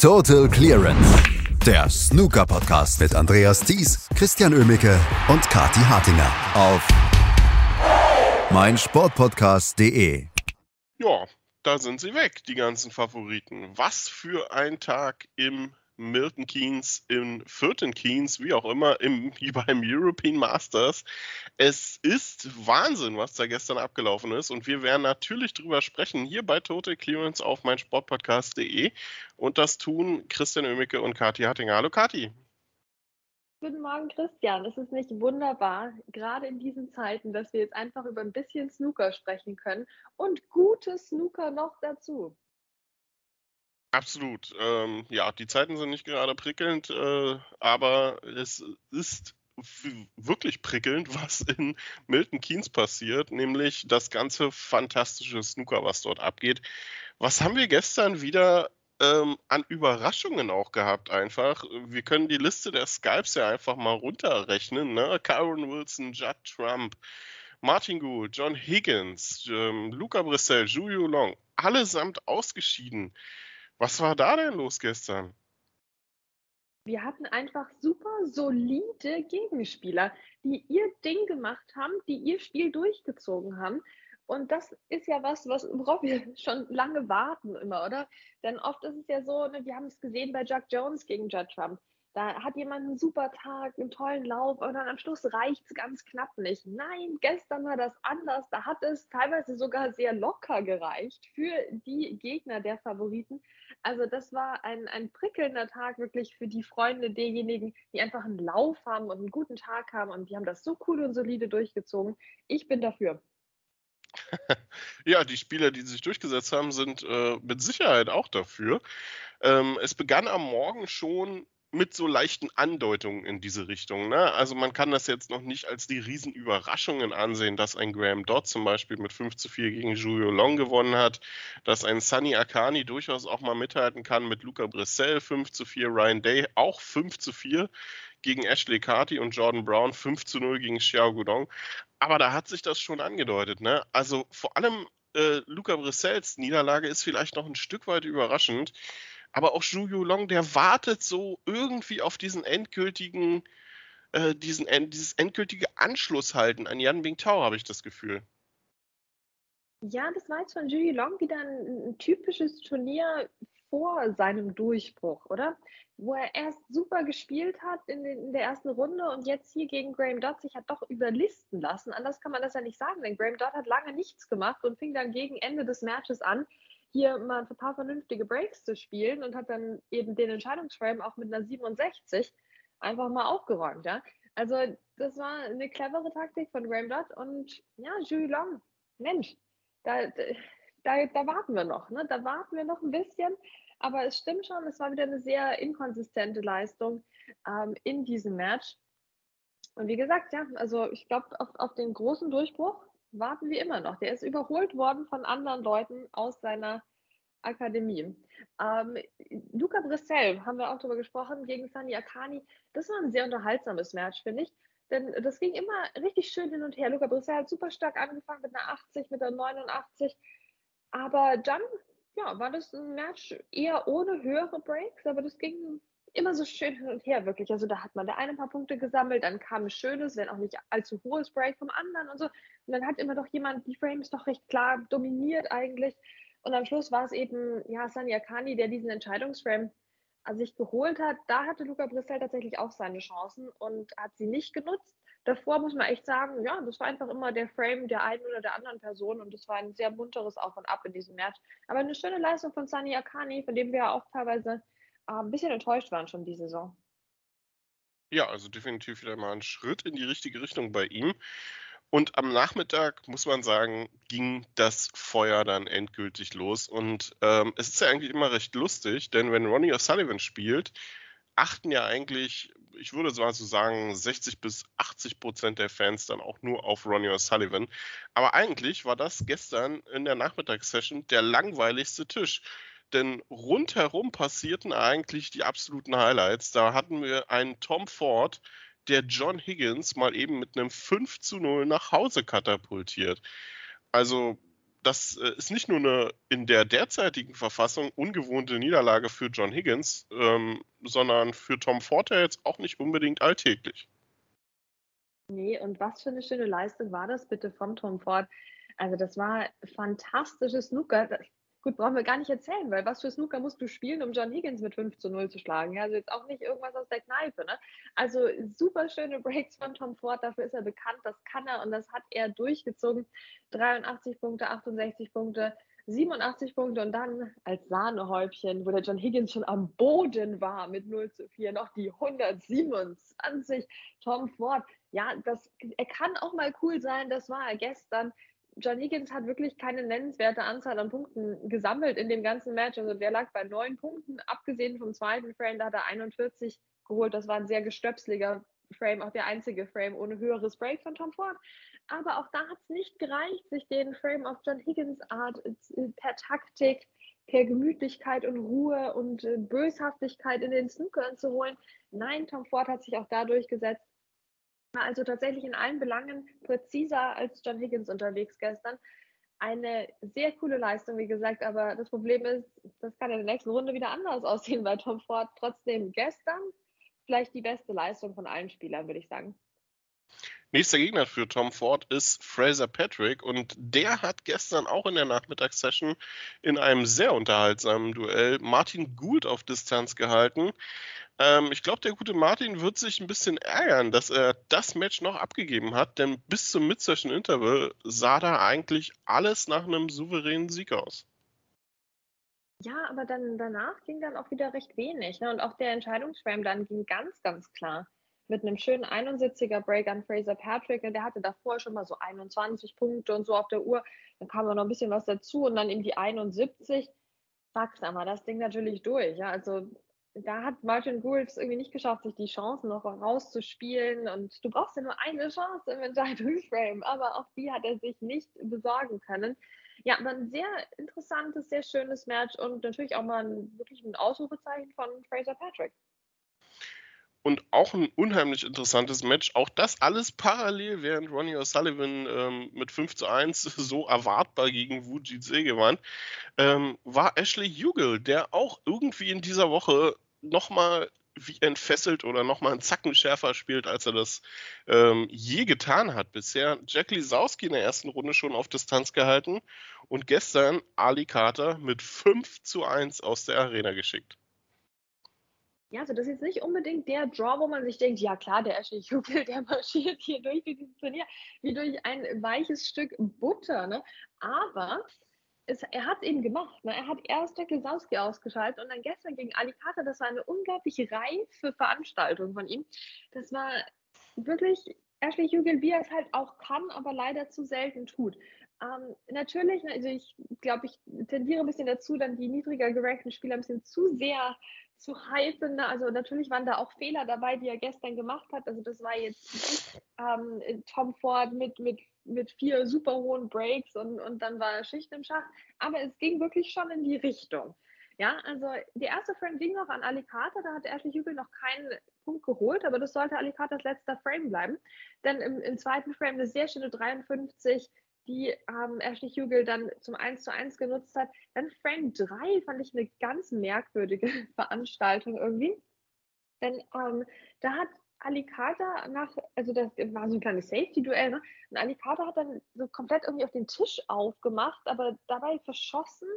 Total Clearance. Der Snooker Podcast mit Andreas Thies, Christian Ömicke und Kati Hartinger auf meinsportpodcast.de. Ja, da sind sie weg, die ganzen Favoriten. Was für ein Tag im Milton Keynes, im vierten Keynes, wie auch immer, im, wie beim European Masters. Es ist Wahnsinn, was da gestern abgelaufen ist. Und wir werden natürlich drüber sprechen, hier bei Total Clearance auf meinsportpodcast.de. Und das tun Christian Oemicke und Kathi Hattinger. Hallo Kathi. Guten Morgen, Christian. Es ist nicht wunderbar, gerade in diesen Zeiten, dass wir jetzt einfach über ein bisschen Snooker sprechen können und gute Snooker noch dazu. Absolut. Ähm, ja, die Zeiten sind nicht gerade prickelnd, äh, aber es ist wirklich prickelnd, was in Milton Keynes passiert, nämlich das ganze fantastische Snooker, was dort abgeht. Was haben wir gestern wieder ähm, an Überraschungen auch gehabt einfach? Wir können die Liste der Skypes ja einfach mal runterrechnen. Ne? Karen Wilson, Judd Trump, Martin Gould, John Higgins, ähm, Luca Brissell, Julio Long, allesamt ausgeschieden. Was war da denn los gestern? Wir hatten einfach super solide Gegenspieler, die ihr Ding gemacht haben, die ihr Spiel durchgezogen haben. Und das ist ja was, was worauf wir schon lange warten immer, oder? Denn oft ist es ja so, ne, wir haben es gesehen bei Jack Jones gegen Judd Trump. Da hat jemand einen super Tag, einen tollen Lauf und dann am Schluss reicht es ganz knapp nicht. Nein, gestern war das anders. Da hat es teilweise sogar sehr locker gereicht für die Gegner der Favoriten. Also das war ein, ein prickelnder Tag wirklich für die Freunde derjenigen, die einfach einen Lauf haben und einen guten Tag haben und die haben das so cool und solide durchgezogen. Ich bin dafür. ja, die Spieler, die sich durchgesetzt haben, sind äh, mit Sicherheit auch dafür. Ähm, es begann am Morgen schon mit so leichten Andeutungen in diese Richtung. Ne? Also man kann das jetzt noch nicht als die Riesenüberraschungen ansehen, dass ein Graham Dodd zum Beispiel mit 5 zu 4 gegen Julio Long gewonnen hat, dass ein Sunny Akani durchaus auch mal mithalten kann mit Luca Brissell 5 zu 4, Ryan Day auch 5 zu 4 gegen Ashley Carty und Jordan Brown 5 zu 0 gegen Xiao Gudong. Aber da hat sich das schon angedeutet. Ne? Also vor allem äh, Luca Brissells Niederlage ist vielleicht noch ein Stück weit überraschend. Aber auch Zhu Long, der wartet so irgendwie auf diesen endgültigen, äh, diesen, dieses endgültige Anschlusshalten an Yan Bingtao, habe ich das Gefühl. Ja, das war jetzt von Julie Long wieder ein, ein, typisches Turnier vor seinem Durchbruch, oder? Wo er erst super gespielt hat in, den, in, der ersten Runde und jetzt hier gegen Graham Dodd sich hat doch überlisten lassen. Anders kann man das ja nicht sagen, denn Graham Dodd hat lange nichts gemacht und fing dann gegen Ende des Matches an, hier mal ein paar vernünftige Breaks zu spielen und hat dann eben den Entscheidungsframe auch mit einer 67 einfach mal aufgeräumt, ja. Also das war eine clevere Taktik von Graham Dodd und ja, Julie Long, Mensch, da, da, da warten wir noch, ne? Da warten wir noch ein bisschen. Aber es stimmt schon, es war wieder eine sehr inkonsistente Leistung ähm, in diesem Match. Und wie gesagt, ja, also ich glaube, auf, auf den großen Durchbruch warten wir immer noch. Der ist überholt worden von anderen Leuten aus seiner Akademie. Ähm, Luca Brissell, haben wir auch darüber gesprochen, gegen Sani Akani. Das war ein sehr unterhaltsames Match, finde ich. Denn das ging immer richtig schön hin und her. Luca Brissell hat super stark angefangen mit einer 80, mit einer 89. Aber dann ja, war das ein Match eher ohne höhere Breaks, aber das ging immer so schön hin und her, wirklich. Also da hat man der eine ein paar Punkte gesammelt, dann kam ein schönes, wenn auch nicht allzu hohes Break vom anderen und so. Und dann hat immer doch jemand die Frames doch recht klar dominiert eigentlich. Und am Schluss war es eben, ja, Sani Akani, der diesen Entscheidungsframe sich geholt hat. Da hatte Luca Brissell tatsächlich auch seine Chancen und hat sie nicht genutzt. Davor muss man echt sagen, ja, das war einfach immer der Frame der einen oder der anderen Person und das war ein sehr munteres Auf und Ab in diesem Match. Aber eine schöne Leistung von Sani Akani, von dem wir ja auch teilweise ein bisschen enttäuscht waren schon diese Saison. Ja, also definitiv wieder mal ein Schritt in die richtige Richtung bei ihm. Und am Nachmittag, muss man sagen, ging das Feuer dann endgültig los. Und ähm, es ist ja eigentlich immer recht lustig, denn wenn Ronnie O'Sullivan spielt, achten ja eigentlich, ich würde so sagen, 60 bis 80 Prozent der Fans dann auch nur auf Ronnie O'Sullivan. Aber eigentlich war das gestern in der Nachmittagssession der langweiligste Tisch. Denn rundherum passierten eigentlich die absoluten Highlights. Da hatten wir einen Tom Ford, der John Higgins mal eben mit einem 5 zu 0 nach Hause katapultiert. Also das äh, ist nicht nur eine in der derzeitigen Verfassung ungewohnte Niederlage für John Higgins, ähm, sondern für Tom Ford ja jetzt auch nicht unbedingt alltäglich. Nee, und was für eine schöne Leistung war das bitte von Tom Ford? Also das war fantastisches Snooker. Gut, brauchen wir gar nicht erzählen, weil was für Snooker musst du spielen, um John Higgins mit 5 zu 0 zu schlagen? Also jetzt auch nicht irgendwas aus der Kneipe. Ne? Also super schöne Breaks von Tom Ford, dafür ist er bekannt, das kann er und das hat er durchgezogen. 83 Punkte, 68 Punkte, 87 Punkte und dann als Sahnehäubchen, wo der John Higgins schon am Boden war mit 0 zu 4, noch die 127. Tom Ford, ja, das, er kann auch mal cool sein, das war er gestern. John Higgins hat wirklich keine nennenswerte Anzahl an Punkten gesammelt in dem ganzen Match. Also der lag bei neun Punkten, abgesehen vom zweiten Frame, da hat er 41 geholt. Das war ein sehr gestöpseliger Frame, auch der einzige Frame ohne höheres Break von Tom Ford. Aber auch da hat es nicht gereicht, sich den Frame auf John Higgins Art äh, per Taktik, per Gemütlichkeit und Ruhe und äh, Böshaftigkeit in den Snookern zu holen. Nein, Tom Ford hat sich auch da durchgesetzt also tatsächlich in allen Belangen präziser als John Higgins unterwegs gestern. Eine sehr coole Leistung, wie gesagt, aber das Problem ist, das kann in der nächsten Runde wieder anders aussehen bei Tom Ford. Trotzdem gestern vielleicht die beste Leistung von allen Spielern, würde ich sagen. Nächster Gegner für Tom Ford ist Fraser Patrick und der hat gestern auch in der Nachmittagssession in einem sehr unterhaltsamen Duell Martin Gould auf Distanz gehalten. Ähm, ich glaube, der gute Martin wird sich ein bisschen ärgern, dass er das Match noch abgegeben hat, denn bis zum Mid-Session Interval sah da eigentlich alles nach einem souveränen Sieg aus. Ja, aber dann danach ging dann auch wieder recht wenig. Ne? Und auch der Entscheidungsframe dann ging ganz, ganz klar. Mit einem schönen 71er Break an Fraser Patrick. Und der hatte davor schon mal so 21 Punkte und so auf der Uhr. Dann kam noch ein bisschen was dazu und dann in die 71. Sag's einmal, das Ding natürlich durch. Ja? Also da hat Martin Gould es irgendwie nicht geschafft, sich die Chancen noch rauszuspielen. Und du brauchst ja nur eine Chance im Entscheidungsframe, aber auch die hat er sich nicht besorgen können. Ja, aber ein sehr interessantes, sehr schönes Match und natürlich auch mal ein, wirklich ein Ausrufezeichen von Fraser Patrick. Und auch ein unheimlich interessantes Match. Auch das alles parallel, während Ronnie O'Sullivan ähm, mit 5 zu 1 so erwartbar gegen Wu Jitse gewann, ähm, war Ashley Hugel, der auch irgendwie in dieser Woche nochmal wie entfesselt oder nochmal einen Zacken schärfer spielt, als er das ähm, je getan hat bisher. Jack Lisowski in der ersten Runde schon auf Distanz gehalten und gestern Ali Carter mit 5 zu 1 aus der Arena geschickt. Ja, also das ist jetzt nicht unbedingt der Draw, wo man sich denkt, ja klar, der Ashley Hugel, der marschiert hier durch dieses Turnier wie durch ein weiches Stück Butter. Ne? Aber es, er hat es eben gemacht. Ne? Er hat erst Jack Lisowski ausgeschaltet und dann gestern gegen Alicante, das war eine unglaublich reife Veranstaltung von ihm. Das war wirklich Ashley Hugel, wie er es halt auch kann, aber leider zu selten tut. Ähm, natürlich, ne, also ich glaube, ich tendiere ein bisschen dazu, dann die niedriger gerankten Spieler ein bisschen zu sehr zu hypen. Ne? Also natürlich waren da auch Fehler dabei, die er gestern gemacht hat. Also das war jetzt ähm, Tom Ford mit, mit, mit vier super hohen Breaks und, und dann war Schicht im Schach. Aber es ging wirklich schon in die Richtung. Ja, also die erste Frame ging noch an Alicata, da hat Ashley Hügel noch keinen Punkt geholt, aber das sollte Alicatas letzter Frame bleiben. Denn im, im zweiten Frame eine sehr schöne 53 die ähm, Ashley Hugel dann zum 1 zu 1 genutzt hat. Dann Frame 3 fand ich eine ganz merkwürdige Veranstaltung irgendwie. Denn ähm, da hat Alicata nach, also das war so ein kleines Safety-Duell, ne? Und Alicata hat dann so komplett irgendwie auf den Tisch aufgemacht, aber dabei verschossen.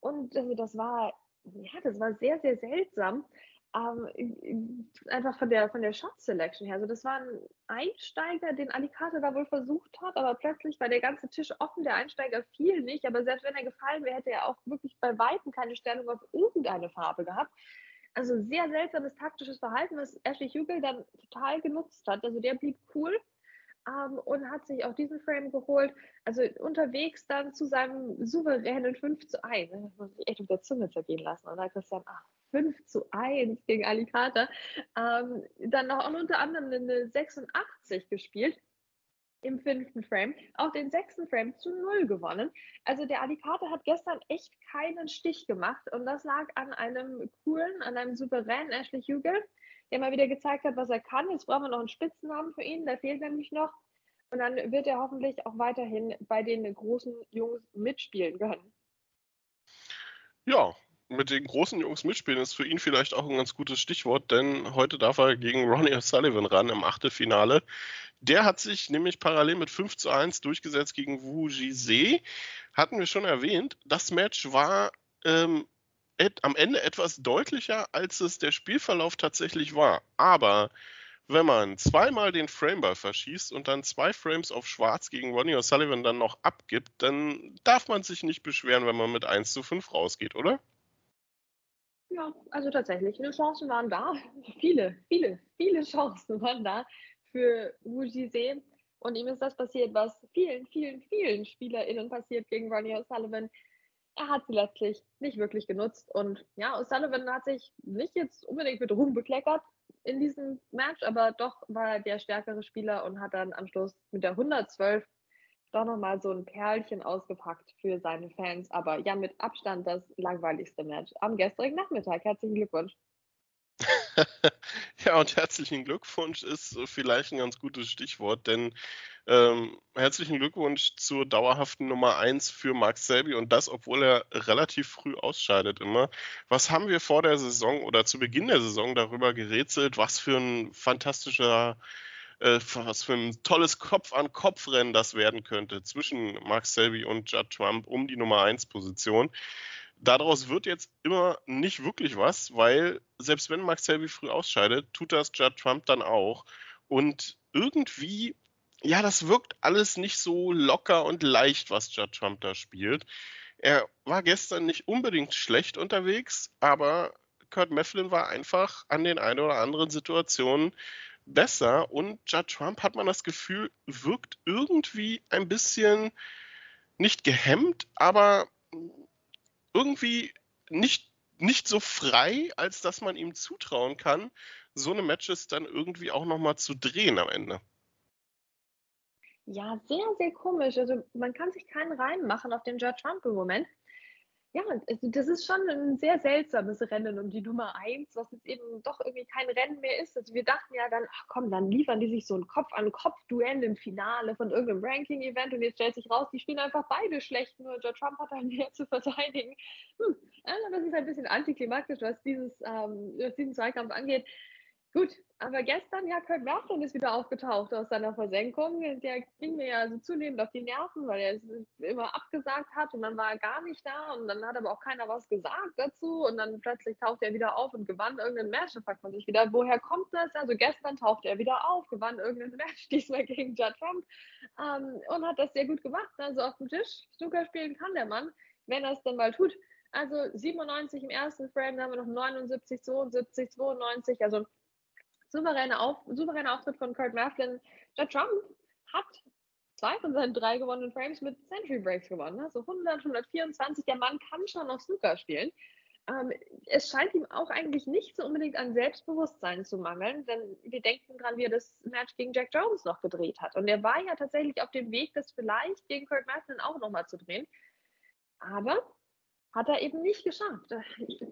Und also das war, ja, das war sehr, sehr seltsam ähm, einfach von der, von der Shot Selection her. Also das war ein Einsteiger, den Alicante da wohl versucht hat, aber plötzlich war der ganze Tisch offen, der Einsteiger fiel nicht, aber selbst wenn er gefallen wäre, hätte er auch wirklich bei Weitem keine Stellung auf irgendeine Farbe gehabt. Also sehr seltsames taktisches Verhalten, was Ashley Hugel dann total genutzt hat. Also der blieb cool ähm, und hat sich auch diesen Frame geholt. Also unterwegs dann zu seinem souveränen 5 zu 1. Das muss ich echt auf der Zunge zergehen lassen, oder Christian? Ach, 5 zu 1 gegen Alicante. Ähm, dann noch unter anderem eine 86 gespielt im fünften Frame, auch den sechsten Frame zu null gewonnen. Also der Alicante hat gestern echt keinen Stich gemacht und das lag an einem coolen, an einem souveränen Ashley Hugel, der mal wieder gezeigt hat, was er kann. Jetzt brauchen wir noch einen Spitzennamen für ihn, der fehlt nämlich noch. Und dann wird er hoffentlich auch weiterhin bei den großen Jungs mitspielen können. Ja, mit den großen Jungs mitspielen ist für ihn vielleicht auch ein ganz gutes Stichwort, denn heute darf er gegen Ronnie O'Sullivan ran im Achtelfinale. Der hat sich nämlich parallel mit 5 zu 1 durchgesetzt gegen Wu Jise. Hatten wir schon erwähnt. Das Match war ähm, am Ende etwas deutlicher, als es der Spielverlauf tatsächlich war. Aber wenn man zweimal den Frameball verschießt und dann zwei Frames auf Schwarz gegen Ronnie O'Sullivan dann noch abgibt, dann darf man sich nicht beschweren, wenn man mit 1 zu 5 rausgeht, oder? Ja, also tatsächlich, die Chancen waren da. Viele, viele, viele Chancen waren da für Wu Jise. Und ihm ist das passiert, was vielen, vielen, vielen SpielerInnen passiert gegen Ronnie O'Sullivan. Er hat sie letztlich nicht wirklich genutzt. Und ja, O'Sullivan hat sich nicht jetzt unbedingt mit Ruhm bekleckert in diesem Match, aber doch war er der stärkere Spieler und hat dann am Schluss mit der 112 doch nochmal so ein Perlchen ausgepackt für seine Fans. Aber ja, mit Abstand das langweiligste Match am gestrigen Nachmittag. Herzlichen Glückwunsch. ja, und herzlichen Glückwunsch ist vielleicht ein ganz gutes Stichwort, denn ähm, herzlichen Glückwunsch zur dauerhaften Nummer 1 für Mark Selby und das, obwohl er relativ früh ausscheidet immer. Was haben wir vor der Saison oder zu Beginn der Saison darüber gerätselt, was für ein fantastischer äh, was für ein tolles Kopf-an-Kopf-Rennen das werden könnte zwischen Mark Selby und Judd Trump um die Nummer 1 Position. Daraus wird jetzt immer nicht wirklich was, weil selbst wenn Mark Selby früh ausscheidet, tut das Judd Trump dann auch. Und irgendwie, ja, das wirkt alles nicht so locker und leicht, was Judd Trump da spielt. Er war gestern nicht unbedingt schlecht unterwegs, aber Kurt Mefflin war einfach an den ein oder anderen Situationen besser und Judd Trump hat man das Gefühl, wirkt irgendwie ein bisschen nicht gehemmt, aber irgendwie nicht, nicht so frei, als dass man ihm zutrauen kann, so eine Matches dann irgendwie auch nochmal zu drehen am Ende. Ja, sehr, sehr komisch. Also man kann sich keinen reinmachen auf den Judd Trump im Moment. Ja, also das ist schon ein sehr seltsames Rennen um die Nummer eins, was jetzt eben doch irgendwie kein Rennen mehr ist. Also wir dachten ja dann, ach komm, dann liefern die sich so ein Kopf-an-Kopf-Duell im Finale von irgendeinem Ranking-Event und jetzt stellt sich raus, die spielen einfach beide schlecht, nur George Trump hat dann mehr zu verteidigen. Hm, also das ist ein bisschen antiklimaktisch, was, dieses, ähm, was diesen Zweikampf angeht. Gut, aber gestern, ja, Kurt Merton ist wieder aufgetaucht aus seiner Versenkung. Der ging mir ja so zunehmend auf die Nerven, weil er es immer abgesagt hat und dann war er gar nicht da und dann hat aber auch keiner was gesagt dazu und dann plötzlich taucht er wieder auf und gewann irgendein Match. Da fragt man sich wieder, woher kommt das? Also gestern tauchte er wieder auf, gewann irgendein Match, diesmal gegen Judd Trump ähm, und hat das sehr gut gemacht. Also auf dem Tisch Snooker spielen kann der Mann, wenn er es dann mal tut. Also 97 im ersten Frame, dann haben wir noch 79, 72, 92, also souveräne Auf, souveräner Auftritt von Kurt Maflin. Judd Trump hat zwei von seinen drei gewonnenen Frames mit Century Breaks gewonnen. Also 100, 124. Der Mann kann schon noch Snooker spielen. Ähm, es scheint ihm auch eigentlich nicht so unbedingt an Selbstbewusstsein zu mangeln, denn wir denken dran, wie er das Match gegen Jack Jones noch gedreht hat. Und er war ja tatsächlich auf dem Weg, das vielleicht gegen Kurt Maflin auch nochmal zu drehen. Aber hat er eben nicht geschafft.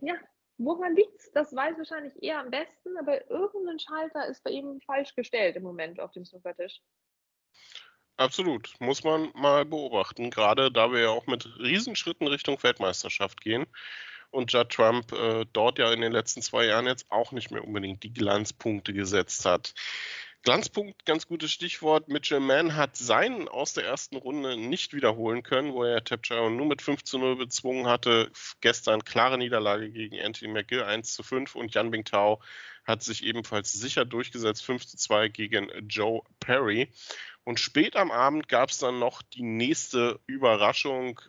Ja, Woran liegt es? Das weiß wahrscheinlich eher am besten, aber irgendein Schalter ist bei ihm falsch gestellt im Moment auf dem Snookertisch. Absolut, muss man mal beobachten, gerade da wir ja auch mit Riesenschritten Richtung Weltmeisterschaft gehen und Judd Trump äh, dort ja in den letzten zwei Jahren jetzt auch nicht mehr unbedingt die Glanzpunkte gesetzt hat. Glanzpunkt, ganz gutes Stichwort. Mitchell Mann hat seinen aus der ersten Runde nicht wiederholen können, wo er Tapcharo nur mit 5 zu 0 bezwungen hatte. Gestern klare Niederlage gegen Anthony McGill 1 zu 5 und Jan Bingtao hat sich ebenfalls sicher durchgesetzt 5 zu 2 gegen Joe Perry. Und spät am Abend gab es dann noch die nächste Überraschung.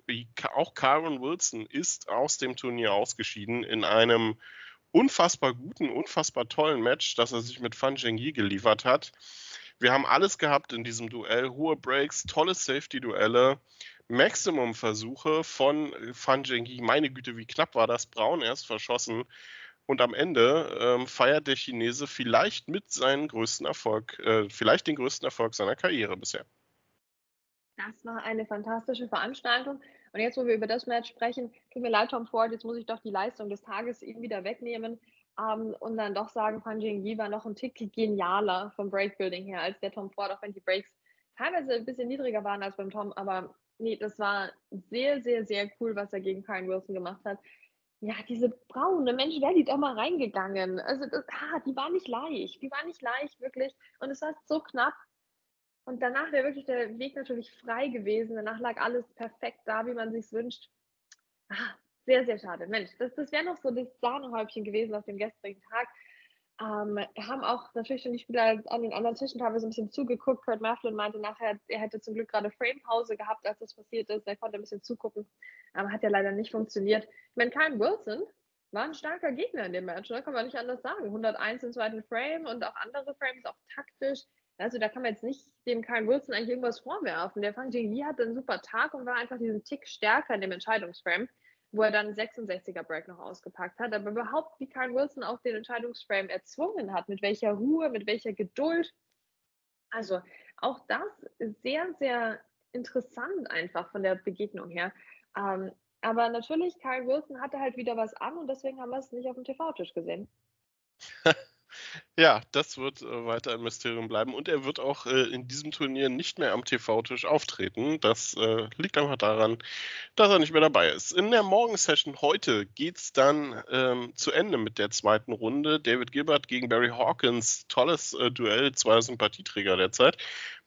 Auch Karen Wilson ist aus dem Turnier ausgeschieden in einem unfassbar guten, unfassbar tollen Match, das er sich mit Fan Zhengyi geliefert hat. Wir haben alles gehabt in diesem Duell. Hohe Breaks, tolle Safety-Duelle, Maximum-Versuche von Fan Zhengyi. Meine Güte, wie knapp war das? Braun erst verschossen. Und am Ende ähm, feiert der Chinese vielleicht mit seinen größten Erfolg, äh, vielleicht den größten Erfolg seiner Karriere bisher. Das war eine fantastische Veranstaltung. Und jetzt, wo wir über das Match sprechen, tut mir leid, Tom Ford, jetzt muss ich doch die Leistung des Tages ihm wieder wegnehmen ähm, und dann doch sagen, Fan Jingyi war noch ein Tick genialer vom Breakbuilding her als der Tom Ford, auch wenn die Breaks teilweise ein bisschen niedriger waren als beim Tom, aber nee, das war sehr, sehr, sehr cool, was er gegen Kyle Wilson gemacht hat. Ja, diese braune Mensch, wäre die doch mal reingegangen. Also, das, ah, die war nicht leicht. Die war nicht leicht, wirklich. Und es war so knapp. Und danach wäre wirklich der Weg natürlich frei gewesen. Danach lag alles perfekt da, wie man sich wünscht. Ah, sehr, sehr schade. Mensch, das, das wäre noch so das Sahnehäubchen gewesen auf dem gestrigen Tag. Ähm, wir haben auch natürlich schon die Spieler an den anderen Tischen teilweise ein bisschen zugeguckt. Kurt Mafflin meinte nachher, er hätte zum Glück gerade Frame-Pause gehabt, als das passiert ist. Er konnte ein bisschen zugucken, aber hat ja leider nicht funktioniert. Ich meine, Kyle Wilson war ein starker Gegner in dem Match, ne? kann man nicht anders sagen. 101 im zweiten Frame und auch andere Frames, auch taktisch. Also da kann man jetzt nicht dem Kyle Wilson eigentlich irgendwas vorwerfen. Der Fang Jing Yi hatte einen super Tag und war einfach diesen Tick stärker in dem Entscheidungsframe wo er dann 66er Break noch ausgepackt hat, aber überhaupt wie Kyle Wilson auch den Entscheidungsframe erzwungen hat, mit welcher Ruhe, mit welcher Geduld. Also auch das ist sehr, sehr interessant einfach von der Begegnung her. Ähm, aber natürlich, Kyle Wilson hatte halt wieder was an und deswegen haben wir es nicht auf dem TV-Tisch gesehen. Ja, das wird äh, weiter ein Mysterium bleiben und er wird auch äh, in diesem Turnier nicht mehr am TV-Tisch auftreten. Das äh, liegt einfach daran, dass er nicht mehr dabei ist. In der Morgensession heute geht es dann ähm, zu Ende mit der zweiten Runde. David Gilbert gegen Barry Hawkins, tolles äh, Duell, zwei Sympathieträger derzeit.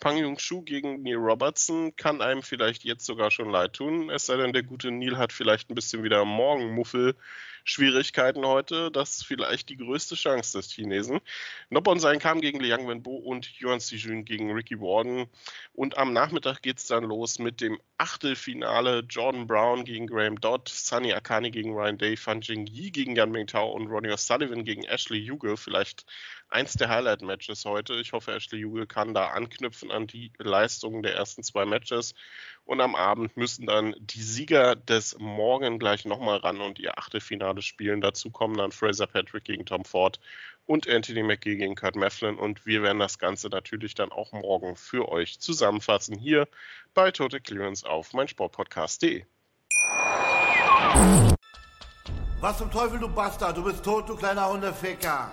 Pang Jung Shu gegen Neil Robertson kann einem vielleicht jetzt sogar schon leid tun, es sei denn, der gute Neil hat vielleicht ein bisschen wieder Morgenmuffel. Schwierigkeiten heute. Das ist vielleicht die größte Chance des Chinesen. Noppon sein kam gegen Liang Wenbo und Yuan Sijun gegen Ricky Warden. Und am Nachmittag geht es dann los mit dem Achtelfinale. Jordan Brown gegen Graham Dodd, Sunny Akani gegen Ryan Day, Fan Jing Yi gegen Yan Mingtao und Ronnie O'Sullivan gegen Ashley Yuge. Vielleicht eins der Highlight-Matches heute. Ich hoffe, Ashley Juge kann da anknüpfen an die Leistungen der ersten zwei Matches. Und am Abend müssen dann die Sieger des Morgen gleich nochmal ran und ihr Achtelfinale spielen. Dazu kommen dann Fraser Patrick gegen Tom Ford und Anthony McGee gegen Kurt Mefflin. Und wir werden das Ganze natürlich dann auch morgen für euch zusammenfassen hier bei Total Clearance auf meinsportpodcast.de. Was zum Teufel, du Bastard? Du bist tot, du kleiner Hundeficker.